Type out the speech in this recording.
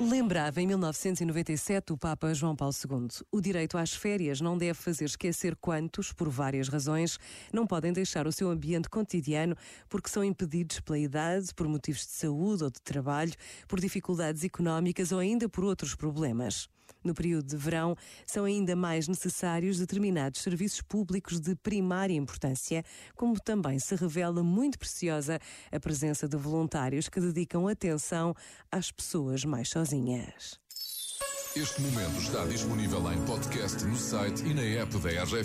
Lembrava em 1997 o Papa João Paulo II. O direito às férias não deve fazer esquecer quantos, por várias razões, não podem deixar o seu ambiente cotidiano porque são impedidos pela idade, por motivos de saúde ou de trabalho, por dificuldades económicas ou ainda por outros problemas. No período de verão, são ainda mais necessários determinados serviços públicos de primária importância, como também se revela muito preciosa a presença de voluntários que dedicam atenção às pessoas mais sozinhas. Este momento está disponível em podcast no site e na app da RGF.